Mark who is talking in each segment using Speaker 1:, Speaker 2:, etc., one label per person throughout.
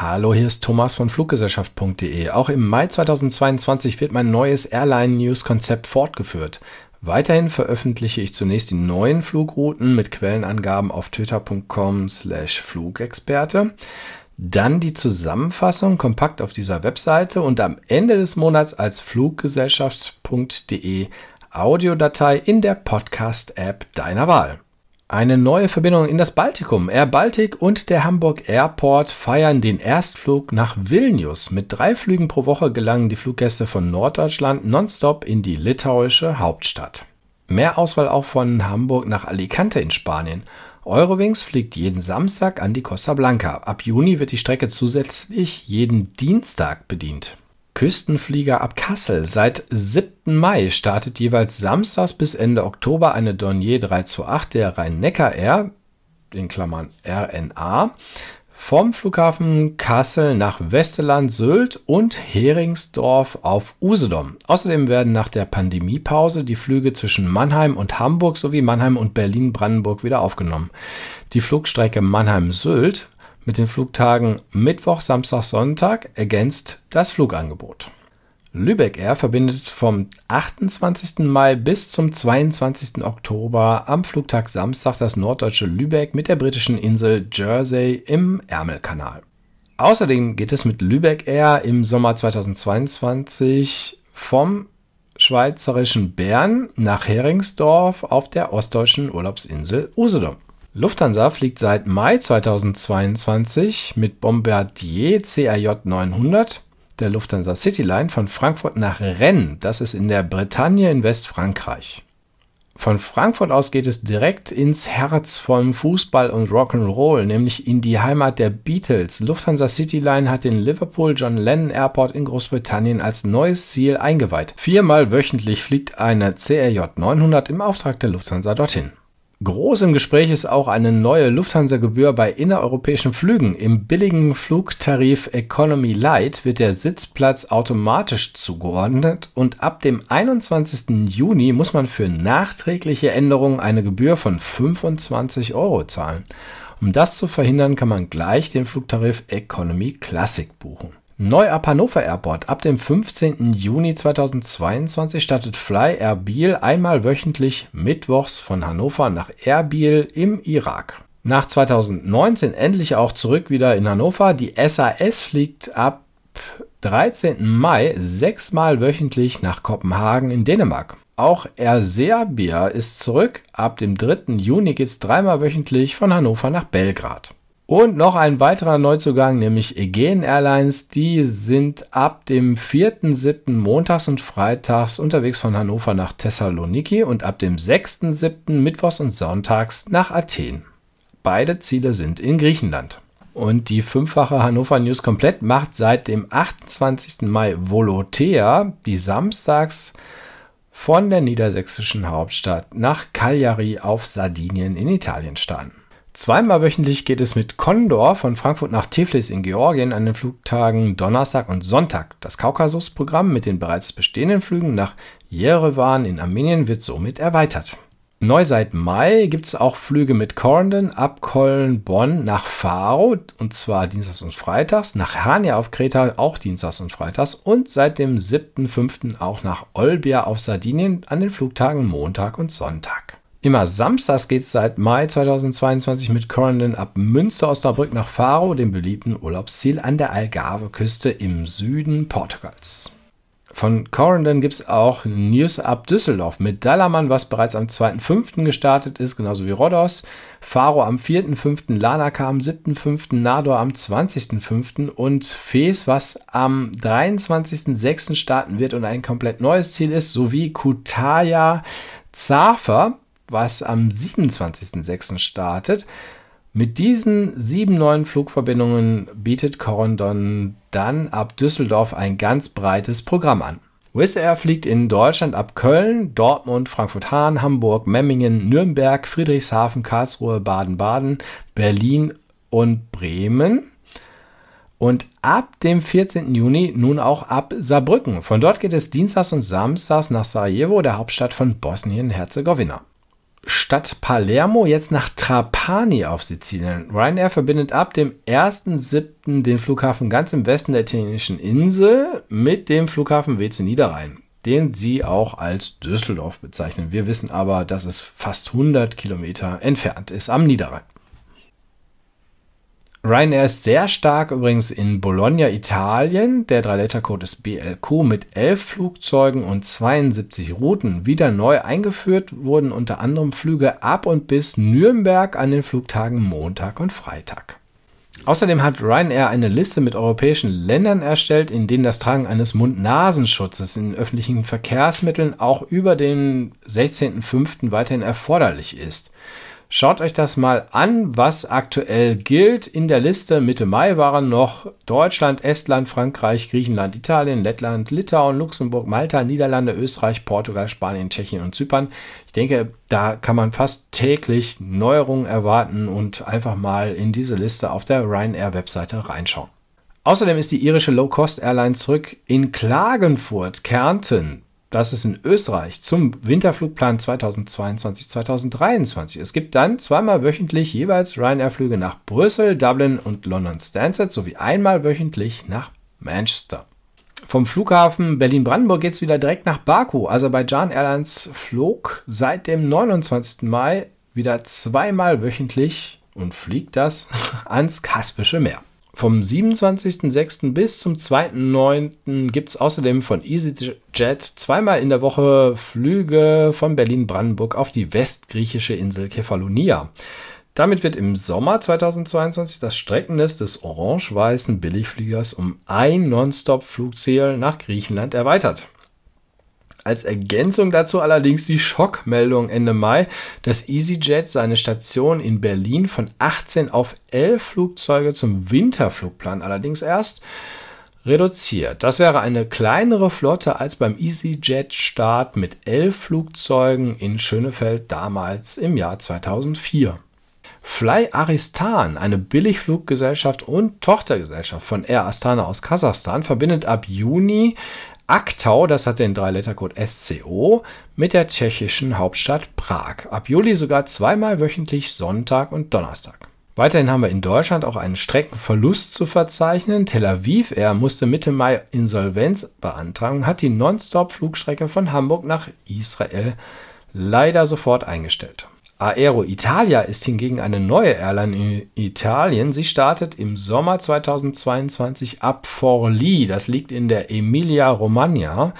Speaker 1: Hallo, hier ist Thomas von Fluggesellschaft.de. Auch im Mai 2022 wird mein neues Airline-News-Konzept fortgeführt. Weiterhin veröffentliche ich zunächst die neuen Flugrouten mit Quellenangaben auf twitter.com slash Flugexperte, dann die Zusammenfassung kompakt auf dieser Webseite und am Ende des Monats als Fluggesellschaft.de Audiodatei in der Podcast-App deiner Wahl. Eine neue Verbindung in das Baltikum. Air Baltic und der Hamburg Airport feiern den Erstflug nach Vilnius. Mit drei Flügen pro Woche gelangen die Fluggäste von Norddeutschland nonstop in die litauische Hauptstadt. Mehr Auswahl auch von Hamburg nach Alicante in Spanien. Eurowings fliegt jeden Samstag an die Costa Blanca. Ab Juni wird die Strecke zusätzlich jeden Dienstag bedient. Küstenflieger ab Kassel. Seit 7. Mai startet jeweils samstags bis Ende Oktober eine Dornier 328 der Rhein-Neckar Air, in Klammern RNA, vom Flughafen Kassel nach Westerland, Sylt und Heringsdorf auf Usedom. Außerdem werden nach der Pandemiepause die Flüge zwischen Mannheim und Hamburg sowie Mannheim und Berlin-Brandenburg wieder aufgenommen. Die Flugstrecke Mannheim-Sylt mit den Flugtagen Mittwoch, Samstag, Sonntag ergänzt das Flugangebot. Lübeck Air verbindet vom 28. Mai bis zum 22. Oktober am Flugtag Samstag das norddeutsche Lübeck mit der britischen Insel Jersey im Ärmelkanal. Außerdem geht es mit Lübeck Air im Sommer 2022 vom schweizerischen Bern nach Heringsdorf auf der ostdeutschen Urlaubsinsel Usedom. Lufthansa fliegt seit Mai 2022 mit Bombardier CRJ 900 der Lufthansa Cityline von Frankfurt nach Rennes. Das ist in der Bretagne in Westfrankreich. Von Frankfurt aus geht es direkt ins Herz von Fußball und Rock'n'Roll, nämlich in die Heimat der Beatles. Lufthansa Cityline hat den Liverpool John Lennon Airport in Großbritannien als neues Ziel eingeweiht. Viermal wöchentlich fliegt eine CRJ 900 im Auftrag der Lufthansa dorthin. Groß im Gespräch ist auch eine neue Lufthansa-Gebühr bei innereuropäischen Flügen. Im billigen Flugtarif Economy Light wird der Sitzplatz automatisch zugeordnet und ab dem 21. Juni muss man für nachträgliche Änderungen eine Gebühr von 25 Euro zahlen. Um das zu verhindern, kann man gleich den Flugtarif Economy Classic buchen. Neu ab Hannover Airport. Ab dem 15. Juni 2022 startet Fly Erbil einmal wöchentlich mittwochs von Hannover nach Erbil im Irak. Nach 2019 endlich auch zurück wieder in Hannover. Die SAS fliegt ab 13. Mai sechsmal wöchentlich nach Kopenhagen in Dänemark. Auch Air Serbia ist zurück. Ab dem 3. Juni geht es dreimal wöchentlich von Hannover nach Belgrad. Und noch ein weiterer Neuzugang, nämlich Aegean Airlines. Die sind ab dem 4.7. montags und freitags unterwegs von Hannover nach Thessaloniki und ab dem 6.7. mittwochs und sonntags nach Athen. Beide Ziele sind in Griechenland. Und die fünffache Hannover News komplett macht seit dem 28. Mai Volotea, die samstags von der niedersächsischen Hauptstadt nach Cagliari auf Sardinien in Italien starten. Zweimal wöchentlich geht es mit Condor von Frankfurt nach Tiflis in Georgien an den Flugtagen Donnerstag und Sonntag. Das Kaukasus-Programm mit den bereits bestehenden Flügen nach Jerewan in Armenien wird somit erweitert. Neu seit Mai gibt es auch Flüge mit Corendon ab Köln-Bonn nach Faro und zwar dienstags und freitags, nach Hania auf Kreta auch dienstags und freitags und seit dem 7.5. auch nach Olbia auf Sardinien an den Flugtagen Montag und Sonntag. Immer samstags geht es seit Mai 2022 mit Corendon ab Münster Osnabrück nach Faro, dem beliebten Urlaubsziel an der Algarve-Küste im Süden Portugals. Von Corendon gibt es auch News ab Düsseldorf mit Dallermann, was bereits am 2.5. gestartet ist, genauso wie Rhodos. Faro am 4.5., Lanaka am 7.5., Nador am 20.5. und Fes, was am 23.6. starten wird und ein komplett neues Ziel ist, sowie Kutaya Zafer was am 27.06. startet. Mit diesen sieben neuen Flugverbindungen bietet Corendon dann ab Düsseldorf ein ganz breites Programm an. Wizz Air fliegt in Deutschland ab Köln, Dortmund, Frankfurt-Hahn, Hamburg, Memmingen, Nürnberg, Friedrichshafen, Karlsruhe, Baden-Baden, Berlin und Bremen. Und ab dem 14. Juni nun auch ab Saarbrücken. Von dort geht es dienstags und samstags nach Sarajevo, der Hauptstadt von Bosnien-Herzegowina. Statt Palermo jetzt nach Trapani auf Sizilien. Ryanair verbindet ab dem 1.7. den Flughafen ganz im Westen der italienischen Insel mit dem Flughafen WC Niederrhein, den sie auch als Düsseldorf bezeichnen. Wir wissen aber, dass es fast 100 Kilometer entfernt ist am Niederrhein. Ryanair ist sehr stark übrigens in Bologna, Italien. Der 3-Letter-Code ist BLQ mit 11 Flugzeugen und 72 Routen. Wieder neu eingeführt wurden unter anderem Flüge ab und bis Nürnberg an den Flugtagen Montag und Freitag. Außerdem hat Ryanair eine Liste mit europäischen Ländern erstellt, in denen das Tragen eines Mund-Nasenschutzes in öffentlichen Verkehrsmitteln auch über den 16.05. weiterhin erforderlich ist. Schaut euch das mal an, was aktuell gilt. In der Liste Mitte Mai waren noch Deutschland, Estland, Frankreich, Griechenland, Italien, Lettland, Litauen, Luxemburg, Malta, Niederlande, Österreich, Portugal, Spanien, Tschechien und Zypern. Ich denke, da kann man fast täglich Neuerungen erwarten und einfach mal in diese Liste auf der Ryanair-Webseite reinschauen. Außerdem ist die irische Low-Cost-Airline zurück in Klagenfurt, Kärnten das ist in Österreich zum Winterflugplan 2022-2023. Es gibt dann zweimal wöchentlich jeweils Ryanair-Flüge nach Brüssel, Dublin und London Stansted sowie einmal wöchentlich nach Manchester. Vom Flughafen Berlin-Brandenburg geht es wieder direkt nach Baku. Aserbaidschan Airlines flog seit dem 29. Mai wieder zweimal wöchentlich und fliegt das ans Kaspische Meer. Vom 27.06. bis zum 2.09. gibt es außerdem von EasyJet zweimal in der Woche Flüge von Berlin-Brandenburg auf die westgriechische Insel Kefalonia. Damit wird im Sommer 2022 das Streckennetz des orange-weißen Billigfliegers um ein Nonstop-Flugziel nach Griechenland erweitert. Als Ergänzung dazu allerdings die Schockmeldung Ende Mai, dass EasyJet seine Station in Berlin von 18 auf 11 Flugzeuge zum Winterflugplan allerdings erst reduziert. Das wäre eine kleinere Flotte als beim EasyJet-Start mit 11 Flugzeugen in Schönefeld damals im Jahr 2004. Fly Aristan, eine Billigfluggesellschaft und Tochtergesellschaft von Air Astana aus Kasachstan, verbindet ab Juni Aktau, das hat den Drei-Letter-Code SCO, mit der tschechischen Hauptstadt Prag. Ab Juli sogar zweimal wöchentlich Sonntag und Donnerstag. Weiterhin haben wir in Deutschland auch einen Streckenverlust zu verzeichnen. Tel Aviv Air musste Mitte Mai Insolvenz beantragen, hat die Nonstop-Flugstrecke von Hamburg nach Israel leider sofort eingestellt. Aero Italia ist hingegen eine neue Airline in Italien. Sie startet im Sommer 2022 ab Forlì. Das liegt in der Emilia-Romagna.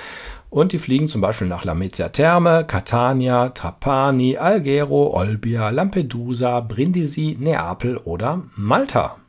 Speaker 1: Und die fliegen zum Beispiel nach Lamezia Terme, Catania, Trapani, Alghero, Olbia, Lampedusa, Brindisi, Neapel oder Malta.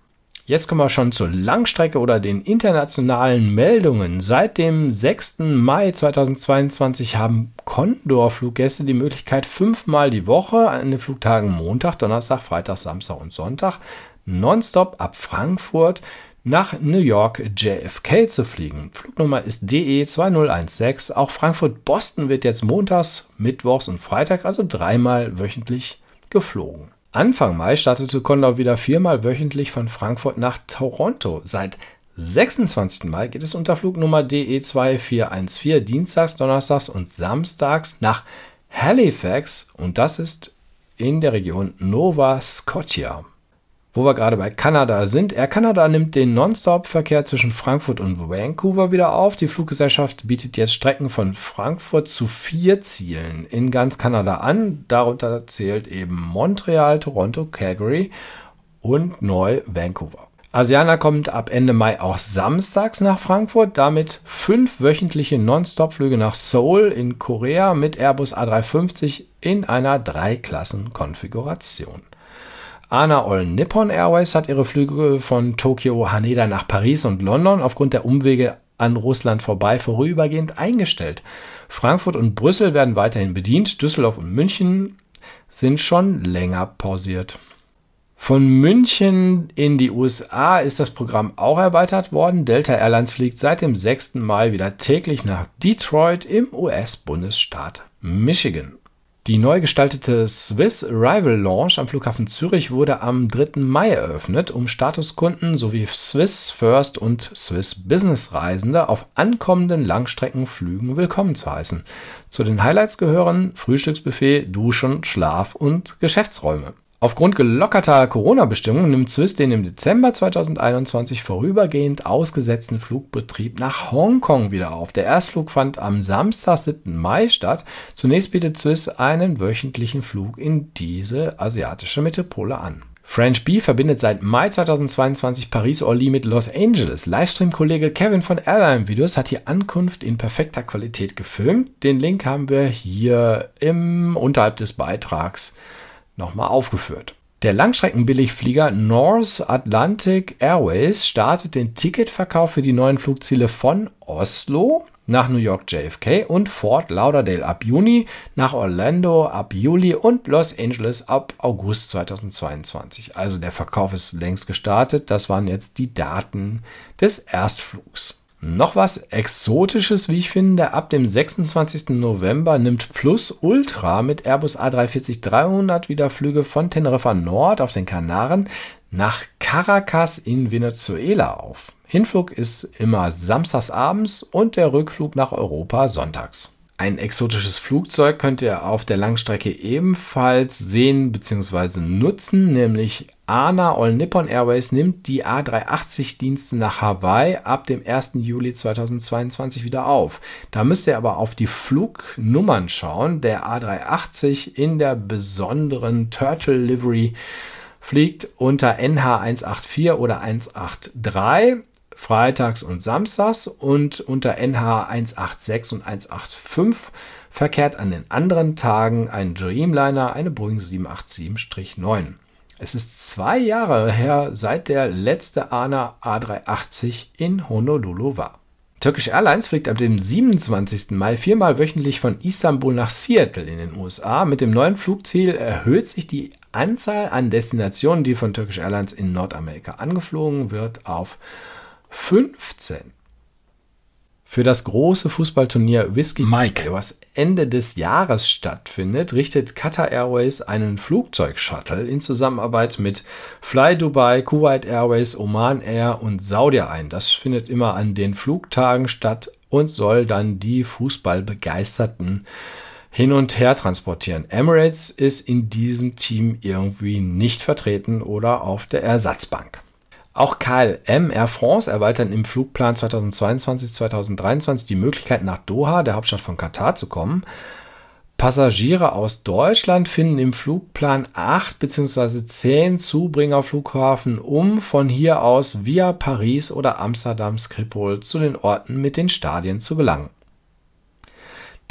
Speaker 1: Jetzt kommen wir schon zur Langstrecke oder den internationalen Meldungen. Seit dem 6. Mai 2022 haben Condor-Fluggäste die Möglichkeit, fünfmal die Woche an den Flugtagen Montag, Donnerstag, Freitag, Samstag und Sonntag nonstop ab Frankfurt nach New York JFK zu fliegen. Flugnummer ist DE 2016. Auch Frankfurt-Boston wird jetzt montags, mittwochs und Freitag, also dreimal wöchentlich geflogen. Anfang Mai startete Condor wieder viermal wöchentlich von Frankfurt nach Toronto. Seit 26. Mai geht es unter Flugnummer DE2414 dienstags, donnerstags und samstags nach Halifax und das ist in der Region Nova Scotia. Wo wir gerade bei Kanada sind. Air Canada nimmt den Nonstop-Verkehr zwischen Frankfurt und Vancouver wieder auf. Die Fluggesellschaft bietet jetzt Strecken von Frankfurt zu vier Zielen in ganz Kanada an. Darunter zählt eben Montreal, Toronto, Calgary und neu Vancouver. Asiana kommt ab Ende Mai auch samstags nach Frankfurt, damit fünf wöchentliche Nonstop-Flüge nach Seoul in Korea mit Airbus A350 in einer Dreiklassen-Konfiguration. Ana All Nippon Airways hat ihre Flüge von Tokio Haneda nach Paris und London aufgrund der Umwege an Russland vorbei vorübergehend eingestellt. Frankfurt und Brüssel werden weiterhin bedient, Düsseldorf und München sind schon länger pausiert. Von München in die USA ist das Programm auch erweitert worden. Delta Airlines fliegt seit dem 6. Mai wieder täglich nach Detroit im US-Bundesstaat Michigan. Die neu gestaltete Swiss Arrival Launch am Flughafen Zürich wurde am 3. Mai eröffnet, um Statuskunden sowie Swiss First und Swiss Business Reisende auf ankommenden Langstreckenflügen willkommen zu heißen. Zu den Highlights gehören Frühstücksbuffet, Duschen, Schlaf und Geschäftsräume. Aufgrund gelockerter Corona-Bestimmungen nimmt Swiss den im Dezember 2021 vorübergehend ausgesetzten Flugbetrieb nach Hongkong wieder auf. Der Erstflug fand am Samstag, 7. Mai statt. Zunächst bietet Swiss einen wöchentlichen Flug in diese asiatische Metropole an. French Bee verbindet seit Mai 2022 Paris-Orly mit Los Angeles. Livestream-Kollege Kevin von Airline Videos hat die Ankunft in perfekter Qualität gefilmt. Den Link haben wir hier im unterhalb des Beitrags nochmal aufgeführt. Der Langstreckenbilligflieger North Atlantic Airways startet den Ticketverkauf für die neuen Flugziele von Oslo nach New York JFK und Fort Lauderdale ab Juni, nach Orlando ab Juli und Los Angeles ab August 2022. Also der Verkauf ist längst gestartet. Das waren jetzt die Daten des Erstflugs. Noch was Exotisches, wie ich finde. Ab dem 26. November nimmt Plus Ultra mit Airbus A340-300 wieder Flüge von Teneriffa Nord auf den Kanaren nach Caracas in Venezuela auf. Hinflug ist immer samstags abends und der Rückflug nach Europa sonntags. Ein exotisches Flugzeug könnt ihr auf der Langstrecke ebenfalls sehen bzw. nutzen, nämlich ANA All Nippon Airways nimmt die A380-Dienste nach Hawaii ab dem 1. Juli 2022 wieder auf. Da müsst ihr aber auf die Flugnummern schauen. Der A380 in der besonderen Turtle Livery fliegt unter NH184 oder 183 freitags und samstags und unter NH 186 und 185 verkehrt an den anderen Tagen ein Dreamliner, eine Boeing 787-9. Es ist zwei Jahre her, seit der letzte ANA A380 in Honolulu war. Turkish Airlines fliegt ab dem 27. Mai viermal wöchentlich von Istanbul nach Seattle in den USA. Mit dem neuen Flugziel erhöht sich die Anzahl an Destinationen, die von Turkish Airlines in Nordamerika angeflogen wird, auf 15. Für das große Fußballturnier Whiskey Mike, was Ende des Jahres stattfindet, richtet Qatar Airways einen Flugzeugshuttle in Zusammenarbeit mit Fly Dubai, Kuwait Airways, Oman Air und Saudi ein. Das findet immer an den Flugtagen statt und soll dann die Fußballbegeisterten hin und her transportieren. Emirates ist in diesem Team irgendwie nicht vertreten oder auf der Ersatzbank. Auch KLM Air France erweitern im Flugplan 2022-2023 die Möglichkeit, nach Doha, der Hauptstadt von Katar, zu kommen. Passagiere aus Deutschland finden im Flugplan 8 bzw. 10 Zubringerflughafen, um von hier aus via Paris oder Amsterdam Schiphol zu den Orten mit den Stadien zu gelangen.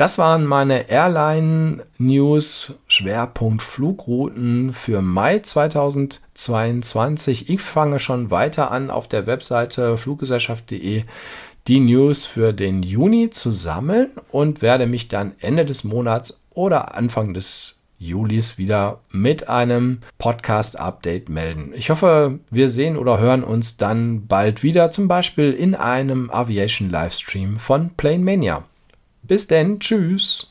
Speaker 1: Das waren meine Airline-News, Schwerpunkt Flugrouten für Mai 2022. Ich fange schon weiter an, auf der Webseite fluggesellschaft.de die News für den Juni zu sammeln und werde mich dann Ende des Monats oder Anfang des Julis wieder mit einem Podcast-Update melden. Ich hoffe, wir sehen oder hören uns dann bald wieder, zum Beispiel in einem Aviation Livestream von Plane Mania. Bis denn, tschüss.